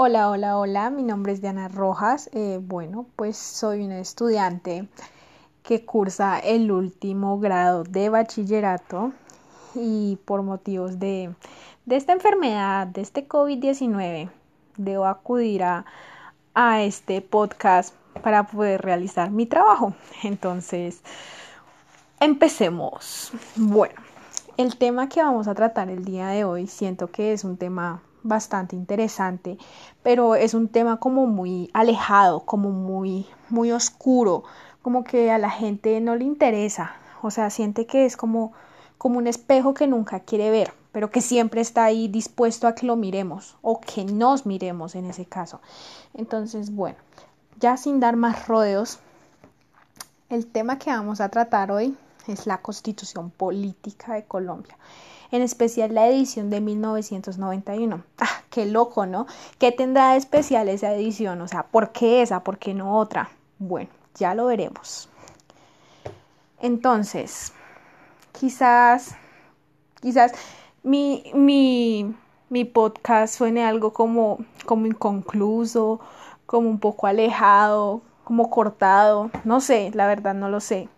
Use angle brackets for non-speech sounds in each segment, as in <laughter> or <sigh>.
Hola, hola, hola, mi nombre es Diana Rojas. Eh, bueno, pues soy una estudiante que cursa el último grado de bachillerato y por motivos de, de esta enfermedad, de este COVID-19, debo acudir a, a este podcast para poder realizar mi trabajo. Entonces, empecemos. Bueno, el tema que vamos a tratar el día de hoy siento que es un tema bastante interesante, pero es un tema como muy alejado, como muy muy oscuro, como que a la gente no le interesa, o sea, siente que es como como un espejo que nunca quiere ver, pero que siempre está ahí dispuesto a que lo miremos o que nos miremos en ese caso. Entonces, bueno, ya sin dar más rodeos, el tema que vamos a tratar hoy es la constitución política de Colombia, en especial la edición de 1991. <laughs> Ah, qué loco, ¿no? ¿Qué tendrá de especial esa edición? O sea, ¿por qué esa? ¿Por qué no otra? Bueno, ya lo veremos. Entonces, quizás, quizás mi, mi, mi podcast suene algo como, como inconcluso, como un poco alejado, como cortado, no sé, la verdad no lo sé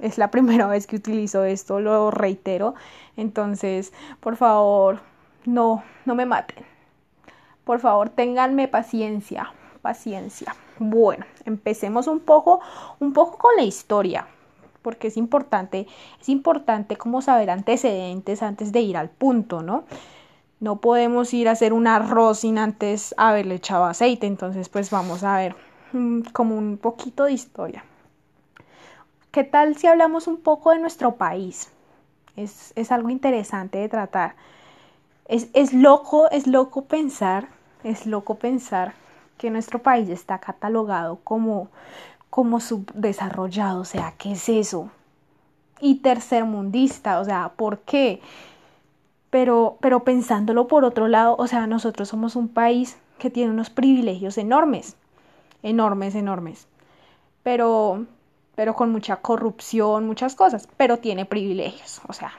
es la <laughs> primera vez que utilizo esto, lo reitero. Entonces, por favor, no, no me maten. Por favor, ténganme paciencia, paciencia. Bueno, empecemos un poco, un poco con la historia, porque es importante, es importante como saber antecedentes antes de ir al punto, ¿no? No podemos ir a hacer un arroz sin antes haberle echado aceite, entonces pues vamos a ver mm, como un poquito de historia. ¿Qué tal si hablamos un poco de nuestro país? Es, es algo interesante de tratar. Es, es, loco, es loco pensar, es loco pensar que nuestro país está catalogado como, como subdesarrollado. O sea, ¿qué es eso? Y tercermundista, o sea, ¿por qué? Pero, pero pensándolo por otro lado, o sea, nosotros somos un país que tiene unos privilegios enormes, enormes, enormes. Pero, pero con mucha corrupción, muchas cosas, pero tiene privilegios, o sea,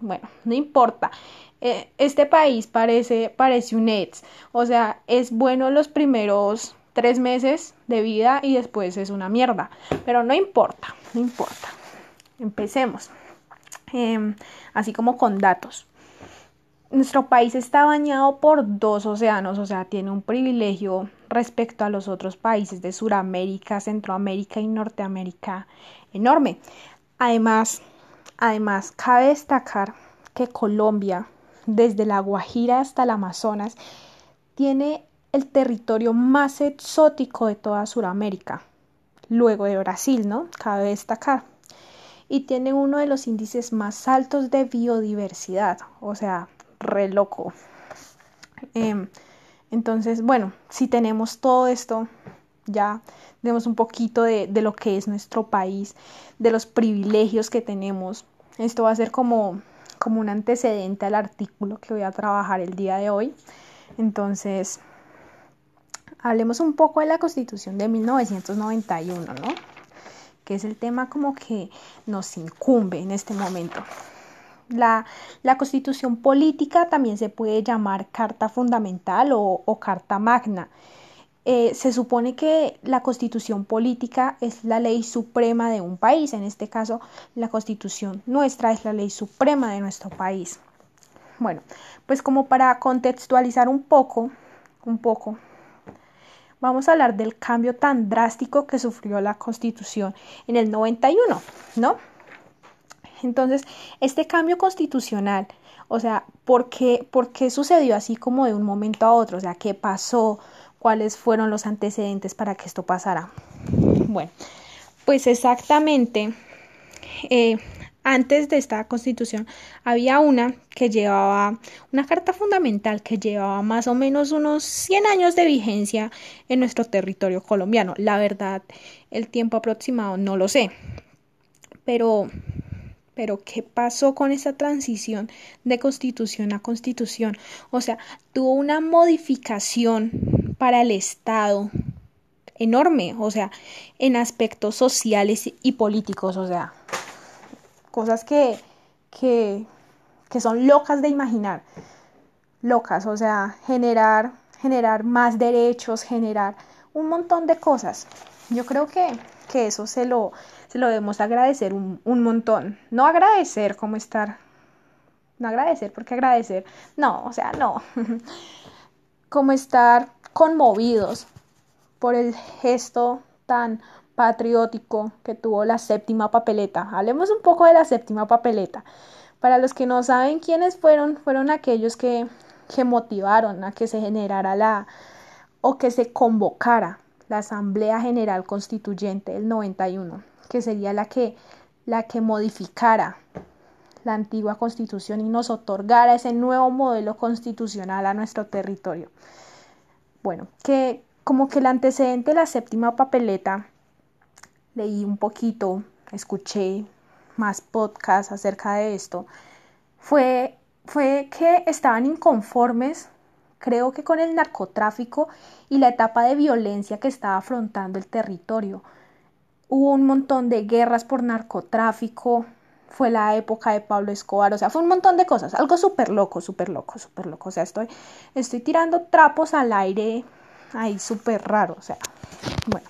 bueno, no importa. Eh, este país parece, parece un ETS, o sea, es bueno los primeros tres meses de vida y después es una mierda, pero no importa, no importa. Empecemos, em, así como con datos. Nuestro país está bañado por dos océanos, o sea, tiene un privilegio respecto a los otros países de Sudamérica, Centroamérica y Norteamérica enorme. Además, además cabe destacar que Colombia, desde la Guajira hasta el Amazonas, tiene el territorio más exótico de toda Sudamérica, luego de Brasil, ¿no? Cabe destacar. Y tiene uno de los índices más altos de biodiversidad, o sea, re loco. Em, entonces, bueno, si tenemos todo esto, ya tenemos un poquito de, de, lo que es nuestro país, de los privilegios que tenemos. Esto va a ser como, como un antecedente al artículo que voy a trabajar el día de hoy. Entonces, hablemos un poco de la Constitución de 1991, ¿no? Que es el tema como que nos incumbe en este momento. La, la, constitución política también se puede llamar carta fundamental o, carta magna. Eh, se supone que la constitución política es la ley suprema de un país. En este caso, la constitución nuestra es la ley suprema de nuestro país. Bueno, pues como para contextualizar un poco, un poco, vamos a hablar del cambio tan drástico que sufrió la constitución en el 91, ¿no? Entonces, este cambio constitucional, o sea, ¿por qué, ¿por qué sucedió así como de un momento a otro? O sea, ¿qué pasó? ¿Cuáles fueron los antecedentes para que esto pasara? Bueno, pues exactamente, eh, antes de esta constitución había una que llevaba, una carta fundamental que llevaba más o menos unos 100 años de vigencia en nuestro territorio colombiano. La verdad, el tiempo aproximado no lo sé, pero pero ¿qué pasó con esa transición de constitución a constitución? O sea, tuvo una modificación para el Estado enorme, o sea, en aspectos sociales y políticos, o sea, cosas que, que, que son locas de imaginar, locas, o sea, generar, generar más derechos, generar un montón de cosas. Yo creo que, que eso se lo, se lo debemos agradecer un, un montón. No agradecer como estar, no agradecer porque agradecer, no, o sea, no, <laughs> como estar conmovidos por el gesto tan patriótico que tuvo la séptima papeleta. Hablemos un poco de la séptima papeleta. Para los que no saben quiénes fueron, fueron aquellos que, que motivaron a que se generara la o que se convocara la Asamblea General Constituyente del 91, que sería la que, la que modificara la antigua constitución y nos otorgara ese nuevo modelo constitucional a nuestro territorio. Bueno, que como que el antecedente de la séptima papeleta, leí un poquito, escuché más podcasts acerca de esto, fue, fue que estaban inconformes, creo que con el narcotráfico y la etapa de violencia que estaba afrontando el territorio. Hubo un montón de guerras por narcotráfico, fue la época de Pablo Escobar, o sea, fue un montón de cosas, algo súper loco, súper loco, súper loco, o sea, estoy, estoy tirando trapos al aire ahí súper raro, o sea, bueno.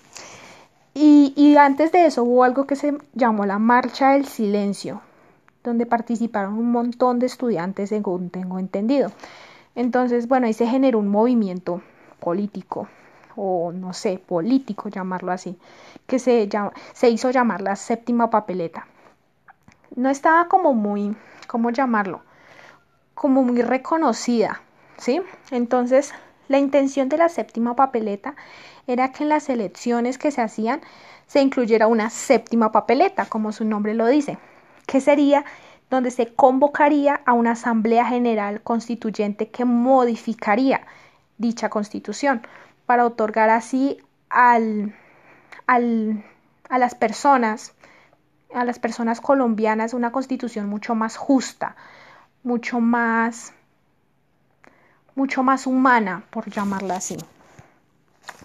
Y, y antes de eso hubo algo que se llamó la Marcha del Silencio, donde participaron un montón de estudiantes, según tengo entendido. Entonces, bueno, ahí se generó un movimiento político, o no sé, político, llamarlo así, que se, se hizo llamar la séptima papeleta. No estaba como muy, ¿cómo llamarlo? Como muy reconocida, ¿sí? Entonces, la intención de la séptima papeleta era que en las elecciones que se hacían se incluyera una séptima papeleta, como su nombre lo dice, que sería donde se convocaría a una asamblea general constituyente que modificaría dicha constitución para otorgar así al, al, a las personas a las personas colombianas una constitución mucho más justa, mucho más mucho más humana, por llamarla así.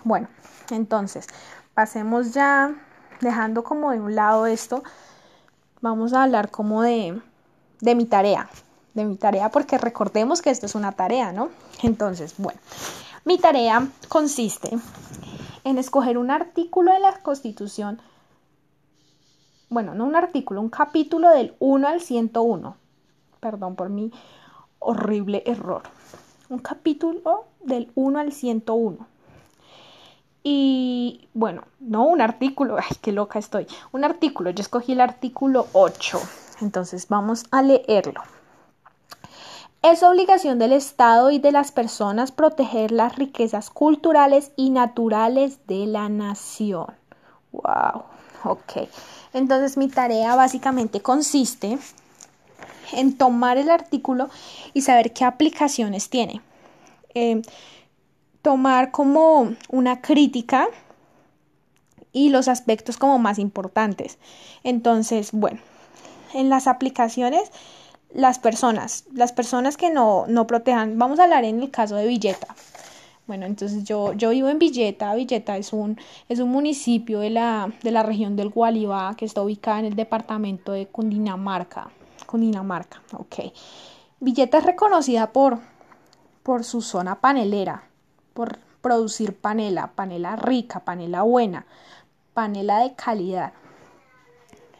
Bueno, entonces, pasemos ya, dejando como de un lado esto, vamos a hablar como de, de mi tarea, de mi tarea, porque recordemos que esto es una tarea, ¿no? Entonces, bueno, mi tarea consiste en escoger un artículo de la Constitución, bueno, no un artículo, un capítulo del 1 al 101, perdón por mi horrible error un capítulo del 1 al 101. Y bueno, no un artículo, ay, qué loca estoy. Un artículo, yo escogí el artículo 8. Entonces vamos a leerlo. Es obligación del Estado y de las personas proteger las riquezas culturales y naturales de la nación. Wow, ok. Entonces mi tarea básicamente consiste en tomar el artículo y saber qué aplicaciones tiene. Eh, tomar como una crítica y los aspectos como más importantes. Entonces, bueno, en las aplicaciones, las personas, las personas que no, no protejan, vamos a hablar en el caso de Villeta. Bueno, entonces yo, yo vivo en Villeta. Villeta es un, es un municipio de la, de la región del Gualibá que está ubicada en el departamento de Cundinamarca. Cundinamarca, ok. Villeta es reconocida por, por su zona panelera, por producir panela, panela rica, panela buena, panela de calidad.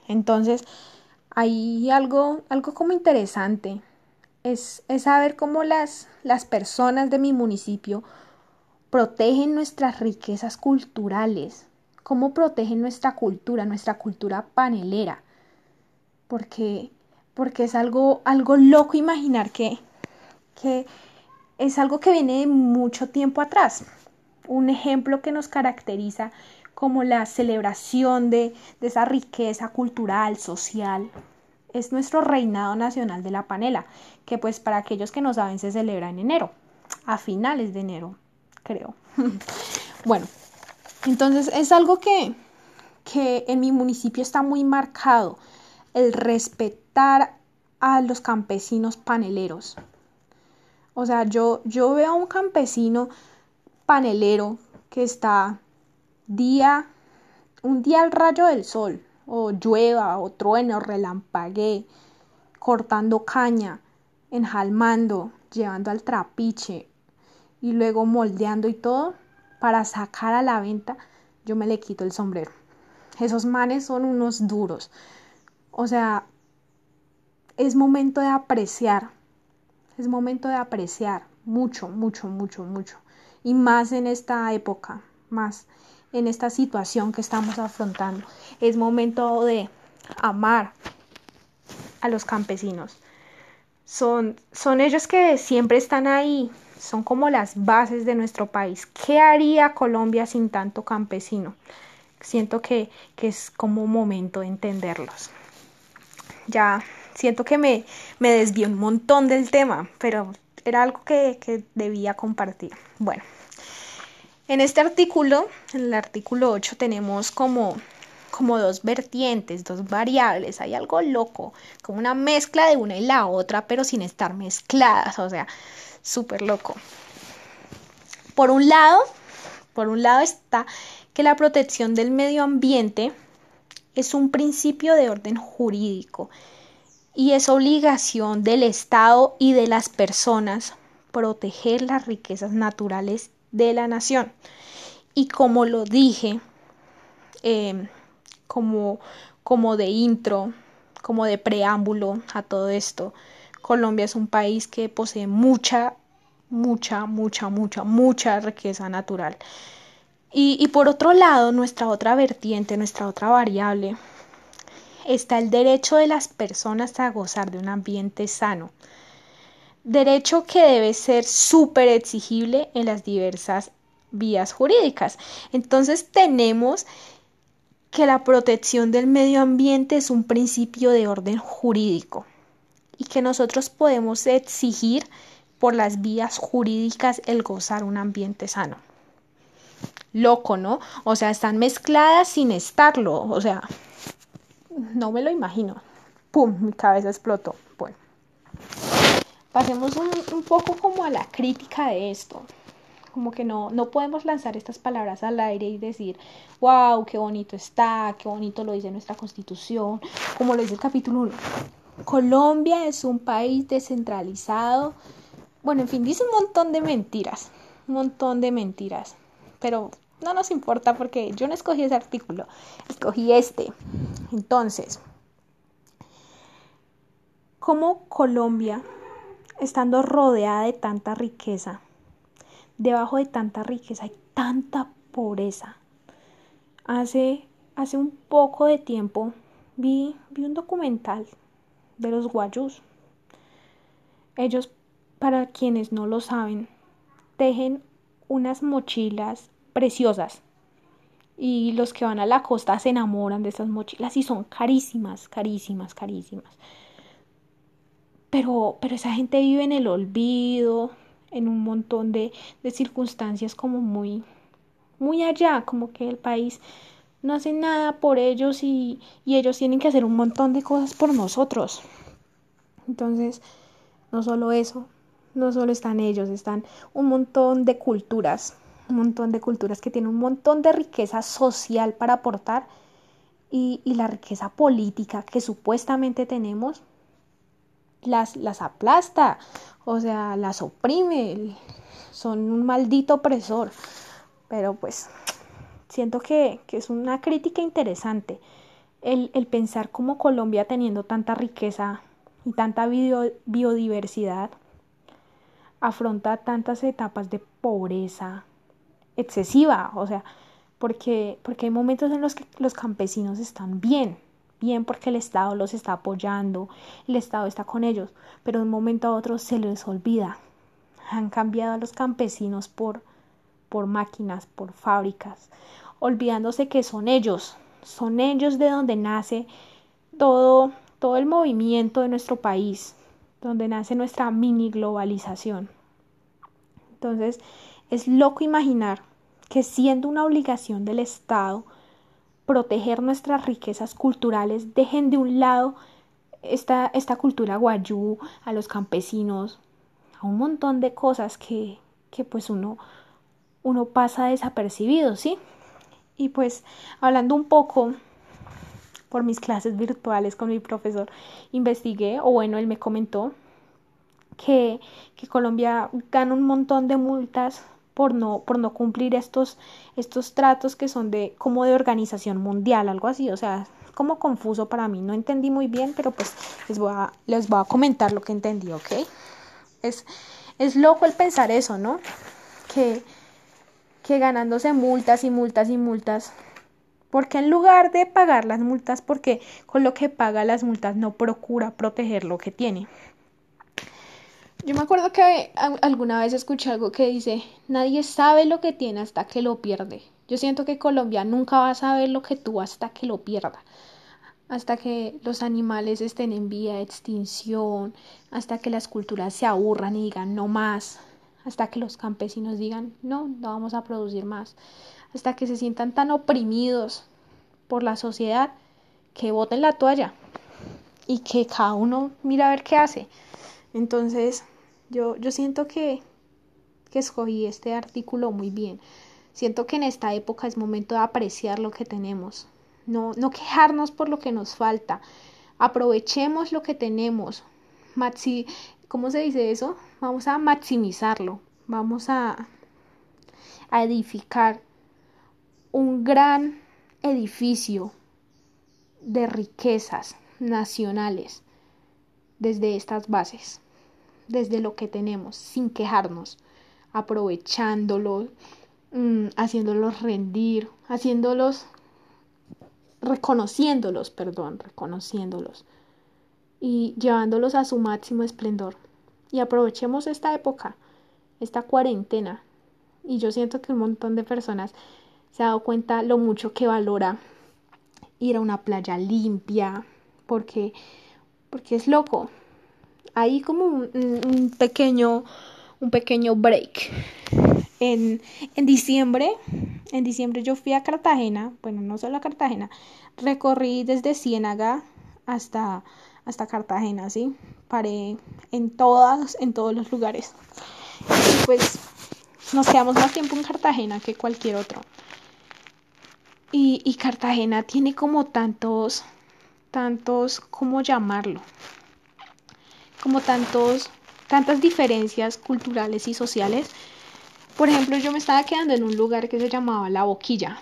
Entonces, hay algo, algo como interesante. Es, es saber cómo las, las personas de mi municipio protegen nuestras riquezas culturales, cómo protegen nuestra cultura, nuestra cultura panelera. Porque porque es algo, algo loco imaginar que, que es algo que viene de mucho tiempo atrás. Un ejemplo que nos caracteriza como la celebración de, de esa riqueza cultural, social, es nuestro reinado nacional de la panela, que pues para aquellos que no saben se celebra en enero, a finales de enero, creo. <laughs> bueno, entonces es algo que, que en mi municipio está muy marcado, el respetar a los campesinos paneleros. O sea, yo, yo veo a un campesino panelero que está día, un día al rayo del sol, o llueva, o trueno, relampague, cortando caña, enjalmando, llevando al trapiche, y luego moldeando y todo para sacar a la venta, yo me le quito el sombrero. Esos manes son unos duros. O sea, es momento de apreciar. Es momento de apreciar mucho, mucho, mucho, mucho. Y más en esta época, más en esta situación que estamos afrontando. Es momento de amar a los campesinos. Son, son ellos que siempre están ahí, son como las bases de nuestro país. ¿Qué haría Colombia sin tanto campesino? Siento que, que es como momento de entenderlos. Ya siento que me, me desvió un montón del tema, pero era algo que, que debía compartir. Bueno, en este artículo, en el artículo 8, tenemos como como dos vertientes, dos variables, hay algo loco, como una mezcla de una y la otra, pero sin estar mezcladas, o sea, súper loco. Por un lado, por un lado está que la protección del medio ambiente es un principio de orden jurídico y es obligación del Estado y de las personas proteger las riquezas naturales de la nación. Y como lo dije eh, como, como de intro, como de preámbulo a todo esto, Colombia es un país que posee mucha, mucha, mucha, mucha, mucha riqueza natural. Y, y, por otro lado, nuestra otra vertiente, nuestra otra variable, está el derecho de las personas a gozar de un ambiente sano. Derecho que debe ser súper exigible en las diversas vías jurídicas. Entonces tenemos que la protección del medio ambiente es un principio de orden jurídico y que nosotros podemos exigir por las vías jurídicas el gozar un ambiente sano. Loco, ¿no? O sea, están mezcladas sin estarlo. O sea, no me lo imagino. ¡Pum! Mi cabeza explotó. Pasemos un, un poco como a la crítica de esto como que no, no podemos lanzar estas palabras al aire y decir, wow, qué bonito está, qué bonito lo dice nuestra constitución, como lo dice el capítulo 1. Colombia es un país descentralizado. Bueno, en fin, dice un montón de mentiras, un montón de mentiras, pero no nos importa porque yo no escogí ese artículo, escogí este. Entonces, ¿cómo Colombia, estando rodeada de tanta riqueza, debajo de tanta riqueza hay tanta pobreza. Hace, hace un poco de tiempo vi, vi un documental de los guayús. Ellos, para quienes no lo saben, tejen unas mochilas preciosas. Y los que van a la costa se enamoran de esas mochilas y son carísimas, carísimas, carísimas. Pero, pero esa gente vive en el olvido, en un montón de, de circunstancias como muy, muy allá, como que el país no hace nada por ellos y, y, ellos tienen que hacer un montón de cosas por nosotros. Entonces, no solo eso, no solo están ellos, están un montón de culturas, un montón de culturas que tienen un montón de riqueza social para aportar y, y la riqueza política que supuestamente tenemos las, las aplasta o sea, las oprime, son un maldito opresor. Pero pues siento que, es una crítica interesante el, el, pensar como Colombia teniendo tanta riqueza y tanta biodiversidad afronta tantas etapas de pobreza excesiva, o sea, porque, porque hay momentos en los que los campesinos están bien, bien porque el Estado los está apoyando, el Estado está con ellos, pero de un momento a otro se les olvida. Han cambiado a los campesinos por, por máquinas, por fábricas, olvidándose que son ellos, son ellos de donde nace todo, todo el movimiento de nuestro país, donde nace nuestra mini globalización. Entonces, es loco imaginar que siendo una obligación del Estado, proteger nuestras riquezas culturales, dejen de un lado esta, esta cultura guayú, a los campesinos, a un montón de cosas que, que pues uno, uno pasa desapercibido, ¿sí? Y pues hablando un poco por mis clases virtuales con mi profesor, investigué, o bueno, él me comentó que, que Colombia gana un montón de multas por no, por no cumplir estos, estos tratos que son de como de organización mundial, algo así, o sea, como confuso para mí, no entendí muy bien, pero pues les voy a, les a comentar lo que entendí, ¿ok? Es, es loco el pensar eso, ¿no? Que, que ganándose multas y multas y multas, porque en lugar de pagar las multas, porque con lo que paga las multas no procura proteger lo que tiene. Yo me acuerdo que alguna vez escuché algo que dice, nadie sabe lo que tiene hasta que lo pierde. Yo siento que Colombia nunca va a saber lo que tú hasta que lo pierda. Hasta que los animales estén en vía de extinción, hasta que las culturas se aburran y digan no más, hasta que los campesinos digan no, no vamos a producir más, hasta que se sientan tan oprimidos por la sociedad que boten la toalla y que cada uno mira a ver qué hace. Entonces, yo, yo siento que, que escogí este artículo muy bien. Siento que en esta época es momento de apreciar lo que tenemos, no, no quejarnos por lo que nos falta. Aprovechemos lo que tenemos. Maxi, ¿Cómo se dice eso? Vamos a maximizarlo. Vamos a, a edificar un gran edificio de riquezas nacionales desde estas bases, desde lo que tenemos, sin quejarnos, aprovechándolo, mm, haciéndolos rendir, haciéndolos, reconociéndolos, perdón, reconociéndolos y llevándolos a su máximo esplendor. Y aprovechemos esta época, esta cuarentena. Y yo siento que un montón de personas se ha dado cuenta lo mucho que valora ir a una playa limpia, porque, porque es loco. Hay como un, pequeño, un pequeño break. En, en, diciembre, en diciembre yo fui a Cartagena, bueno, no solo a Cartagena, recorrí desde Ciénaga hasta, hasta Cartagena, ¿sí? Paré en todas, en todos los lugares. Y pues nos quedamos más tiempo en Cartagena que cualquier otro. Y, y Cartagena tiene como tantos, tantos, ¿cómo llamarlo? Como tantos, tantas diferencias culturales y sociales. Por ejemplo, yo me estaba quedando en un lugar que se llamaba La Boquilla.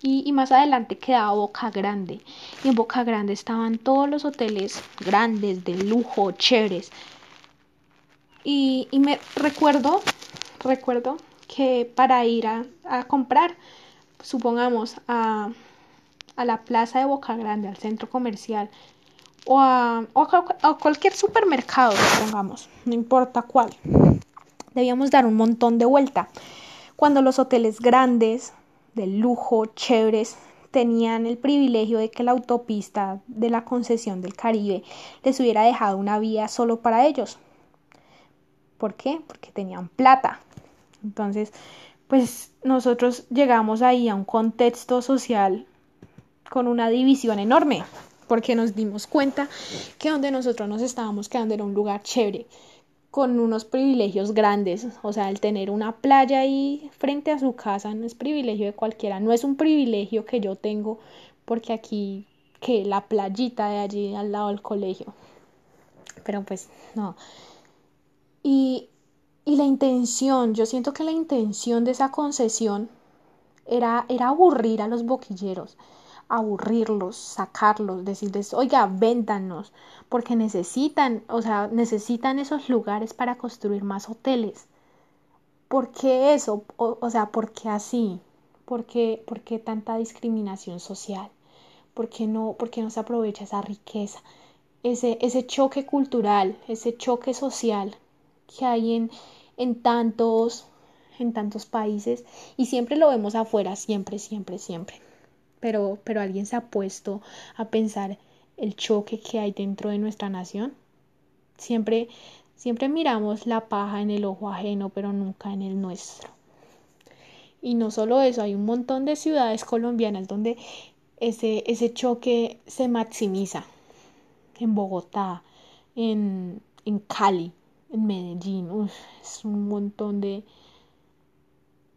Y, y, más adelante quedaba Boca Grande. Y en Boca Grande estaban todos los hoteles grandes, de lujo, chéveres. Y, y me recuerdo, recuerdo que para ir a, a comprar supongamos, a, a la plaza de Boca Grande, al centro comercial, o a, cualquier supermercado, supongamos, no importa cuál, debíamos dar un montón de vuelta. Cuando los hoteles grandes, de lujo, chéveres, tenían el privilegio de que la autopista de la concesión del Caribe les hubiera dejado una vía solo para ellos. ¿Por qué? Porque tenían plata. Entonces, pues nosotros llegamos ahí a un contexto social con una división enorme, porque nos dimos cuenta que donde nosotros nos estábamos quedando era un lugar chévere, con unos privilegios grandes, o sea, el tener una playa ahí frente a su casa no es privilegio de cualquiera, no es un privilegio que yo tengo porque aquí que la playita de allí al lado del colegio. Pero pues no. Y y la intención, yo siento que la intención de esa concesión era, era aburrir a los boquilleros, aburrirlos, sacarlos, decirles, oiga, véndanos, porque necesitan, o sea, necesitan esos lugares para construir más hoteles. ¿Por qué eso? O, sea, ¿por qué así? ¿Por qué, ¿Por qué, tanta discriminación social? ¿Por qué no, por qué no se aprovecha esa riqueza? Ese, ese choque cultural, ese choque social que hay en, en tantos, en tantos países y siempre lo vemos afuera, siempre, siempre, siempre. Pero, pero alguien se ha puesto a pensar el choque que hay dentro de nuestra nación. Siempre, siempre miramos la paja en el ojo ajeno, pero nunca en el nuestro. Y no solo eso, hay un montón de ciudades colombianas donde ese, ese choque se maximiza. En Bogotá, en, en Cali, en Medellín, es un montón de,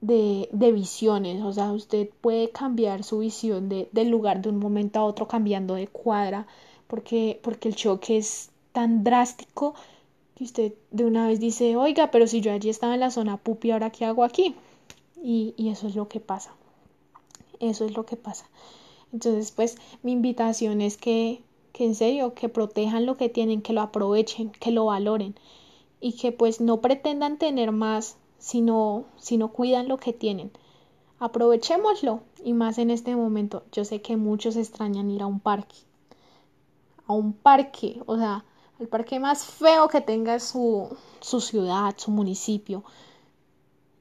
de, de, visiones, o sea, usted puede cambiar su visión de, del lugar de un momento a otro cambiando de cuadra, porque, porque el choque es tan drástico que usted de una vez dice, oiga, pero si yo allí estaba en la zona pupi, ¿ahora qué hago aquí? Y, y eso es lo que pasa. Eso es lo que pasa. Entonces, pues mi invitación es que, que en serio, que protejan lo que tienen, que lo aprovechen, que lo valoren y que pues no pretendan tener más, sino, sino cuidan lo que tienen. Aprovechémoslo y más en este momento. Yo sé que muchos extrañan ir a un parque. A un parque, o sea, el parque más feo que tenga su, su ciudad, su municipio.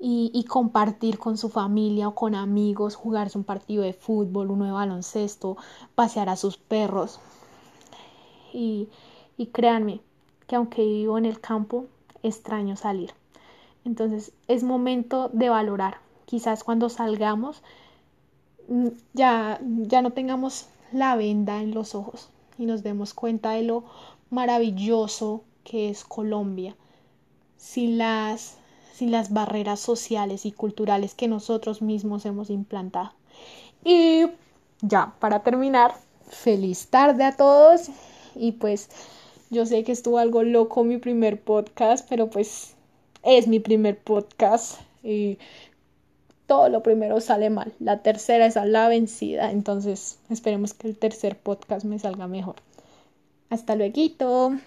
Y, y, compartir con su familia o con amigos, jugarse un partido de fútbol, uno de baloncesto, pasear a sus perros. Y, y créanme que aunque vivo en el campo, extraño salir. Entonces es momento de valorar. Quizás cuando salgamos mm, ya, ya no tengamos la venda en los ojos y nos demos cuenta de lo maravilloso que es Colombia, sin las, sin las barreras sociales y culturales que nosotros mismos hemos implantado. Y ya, para terminar, feliz tarde a todos y pues yo sé que estuvo algo loco mi primer podcast, pero pues es mi primer podcast y todo lo primero sale mal. La tercera es a la vencida, entonces esperemos que el tercer podcast me salga mejor. Hasta luego.